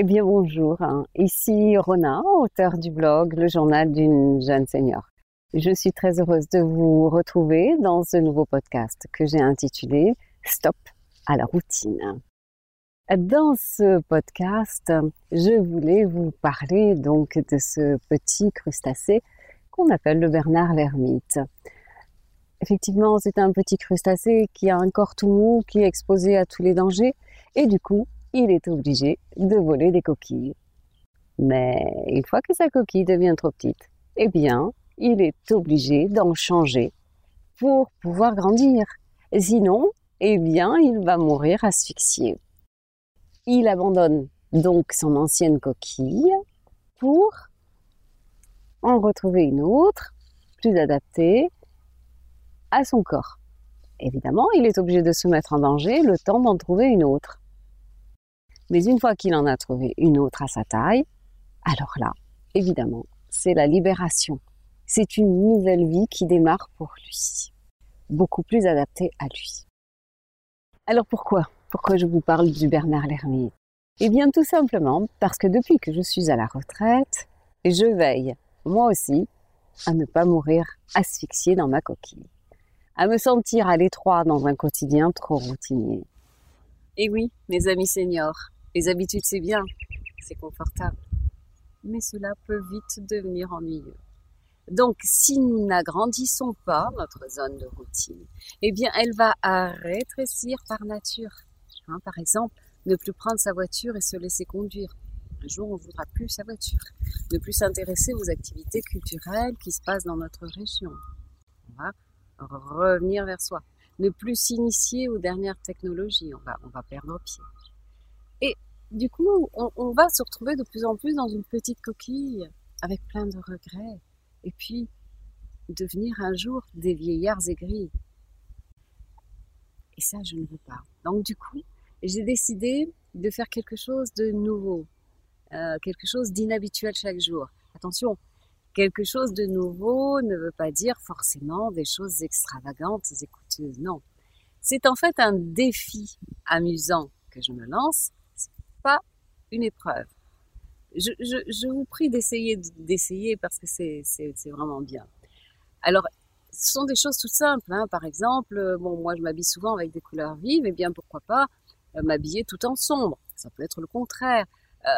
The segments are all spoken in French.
Eh bien bonjour, hein. ici Rona, auteur du blog Le journal d'une jeune senior. Je suis très heureuse de vous retrouver dans ce nouveau podcast que j'ai intitulé Stop à la routine. Dans ce podcast, je voulais vous parler donc de ce petit crustacé qu'on appelle le Bernard l'ermite. Effectivement, c'est un petit crustacé qui a un corps tout mou, qui est exposé à tous les dangers, et du coup, il est obligé de voler des coquilles. Mais une fois que sa coquille devient trop petite, eh bien, il est obligé d'en changer pour pouvoir grandir. Sinon, eh bien, il va mourir asphyxié. Il abandonne donc son ancienne coquille pour en retrouver une autre, plus adaptée à son corps. Évidemment, il est obligé de se mettre en danger le temps d'en trouver une autre. Mais une fois qu'il en a trouvé une autre à sa taille, alors là, évidemment, c'est la libération. C'est une nouvelle vie qui démarre pour lui, beaucoup plus adaptée à lui. Alors pourquoi? Pourquoi je vous parle du Bernard l'Ermite Eh bien tout simplement parce que depuis que je suis à la retraite, je veille, moi aussi, à ne pas mourir asphyxiée dans ma coquille, à me sentir à l'étroit dans un quotidien trop routinier. Et oui, mes amis seniors, les habitudes, c'est bien, c'est confortable. Mais cela peut vite devenir ennuyeux. Donc, si nous n'agrandissons pas notre zone de routine, eh bien, elle va rétrécir par nature. Hein, par exemple, ne plus prendre sa voiture et se laisser conduire. Un jour, on ne voudra plus sa voiture. Ne plus s'intéresser aux activités culturelles qui se passent dans notre région. On va revenir vers soi. Ne plus s'initier aux dernières technologies. On va, on va perdre pied. Et du coup, on, va se retrouver de plus en plus dans une petite coquille avec plein de regrets. Et puis, devenir un jour des vieillards aigris. Et ça, je ne veux pas. Donc, du coup, j'ai décidé de faire quelque chose de nouveau, euh, quelque chose d'inhabituel chaque jour. Attention, quelque chose de nouveau ne veut pas dire forcément des choses extravagantes et coûteuses. Non. C'est en fait un défi amusant que je me lance pas une épreuve. Je, vous prie d'essayer, d'essayer parce que c'est, vraiment bien. Alors, ce sont des choses toutes simples. Hein. Par exemple, euh, bon, moi je m'habille souvent avec des couleurs vives, et bien pourquoi pas euh, m'habiller tout en sombre. Ça peut être le contraire. Euh,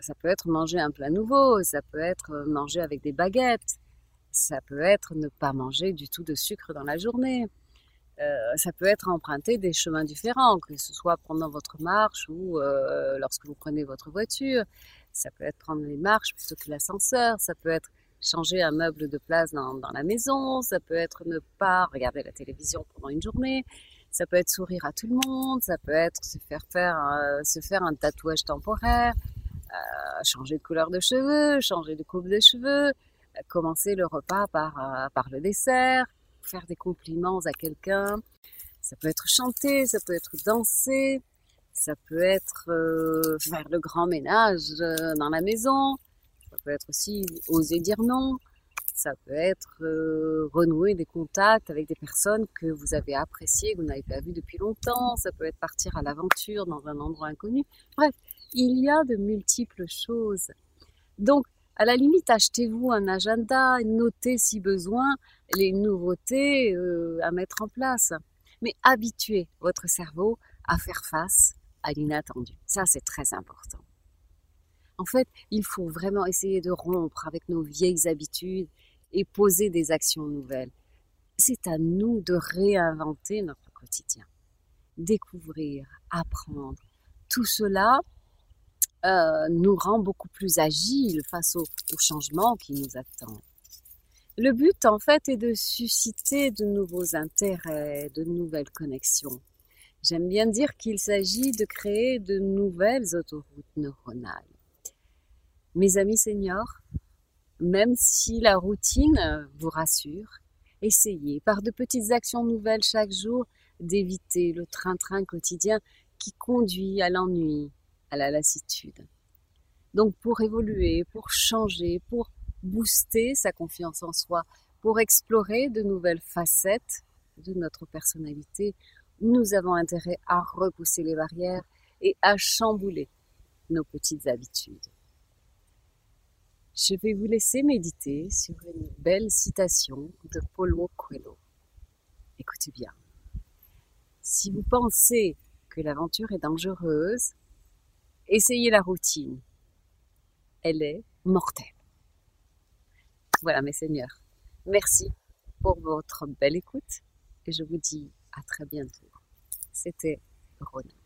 ça peut être manger un plat nouveau. Ça peut être manger avec des baguettes. Ça peut être ne pas manger du tout de sucre dans la journée. Euh, ça peut être emprunter des chemins différents, que ce soit pendant votre marche ou euh, lorsque vous prenez votre voiture. Ça peut être prendre les marches plutôt que l'ascenseur. Ça peut être changer un meuble de place dans, dans, la maison. Ça peut être ne pas regarder la télévision pendant une journée. Ça peut être sourire à tout le monde. Ça peut être se faire faire, euh, se faire un tatouage temporaire, changer de couleur de cheveux, changer de coupe de cheveux, commencer le repas par, par le dessert faire des compliments à quelqu'un. Ça peut être chanter, ça peut être danser, ça peut être euh, faire le grand ménage euh, dans la maison, ça peut être aussi oser dire non, ça peut être euh, renouer des contacts avec des personnes que vous avez appréciées, que vous n'avez pas vues depuis longtemps, ça peut être partir à l'aventure dans un endroit inconnu. Bref, il y a de multiples choses. Donc, à la limite, achetez-vous un agenda, notez si besoin les nouveautés euh, à mettre en place. Mais habituez votre cerveau à faire face à l'inattendu. Ça, c'est très important. En fait, il faut vraiment essayer de rompre avec nos vieilles habitudes et poser des actions nouvelles. C'est à nous de réinventer notre quotidien, découvrir, apprendre. Tout cela euh, nous rend beaucoup plus agiles face aux, changements qui nous attendent. Le but, en fait, est de susciter de nouveaux intérêts, de nouvelles connexions. J'aime bien dire qu'il s'agit de créer de nouvelles autoroutes neuronales. Mes amis seniors, même si la routine vous rassure, essayez par de petites actions nouvelles chaque jour d'éviter le train-train quotidien qui conduit à l'ennui, à la lassitude. Donc pour évoluer, pour changer, pour booster sa confiance en soi, pour explorer de nouvelles facettes de notre personnalité, nous avons intérêt à repousser les barrières et à chambouler nos petites habitudes. Je vais vous laisser méditer sur une belle citation de Paulo Coelho. Écoutez bien. Si vous pensez que l'aventure est dangereuse, essayez la routine. Elle est mortelle. Voilà mes seigneurs. Merci pour votre belle écoute et je vous dis à très bientôt. C'était Rona.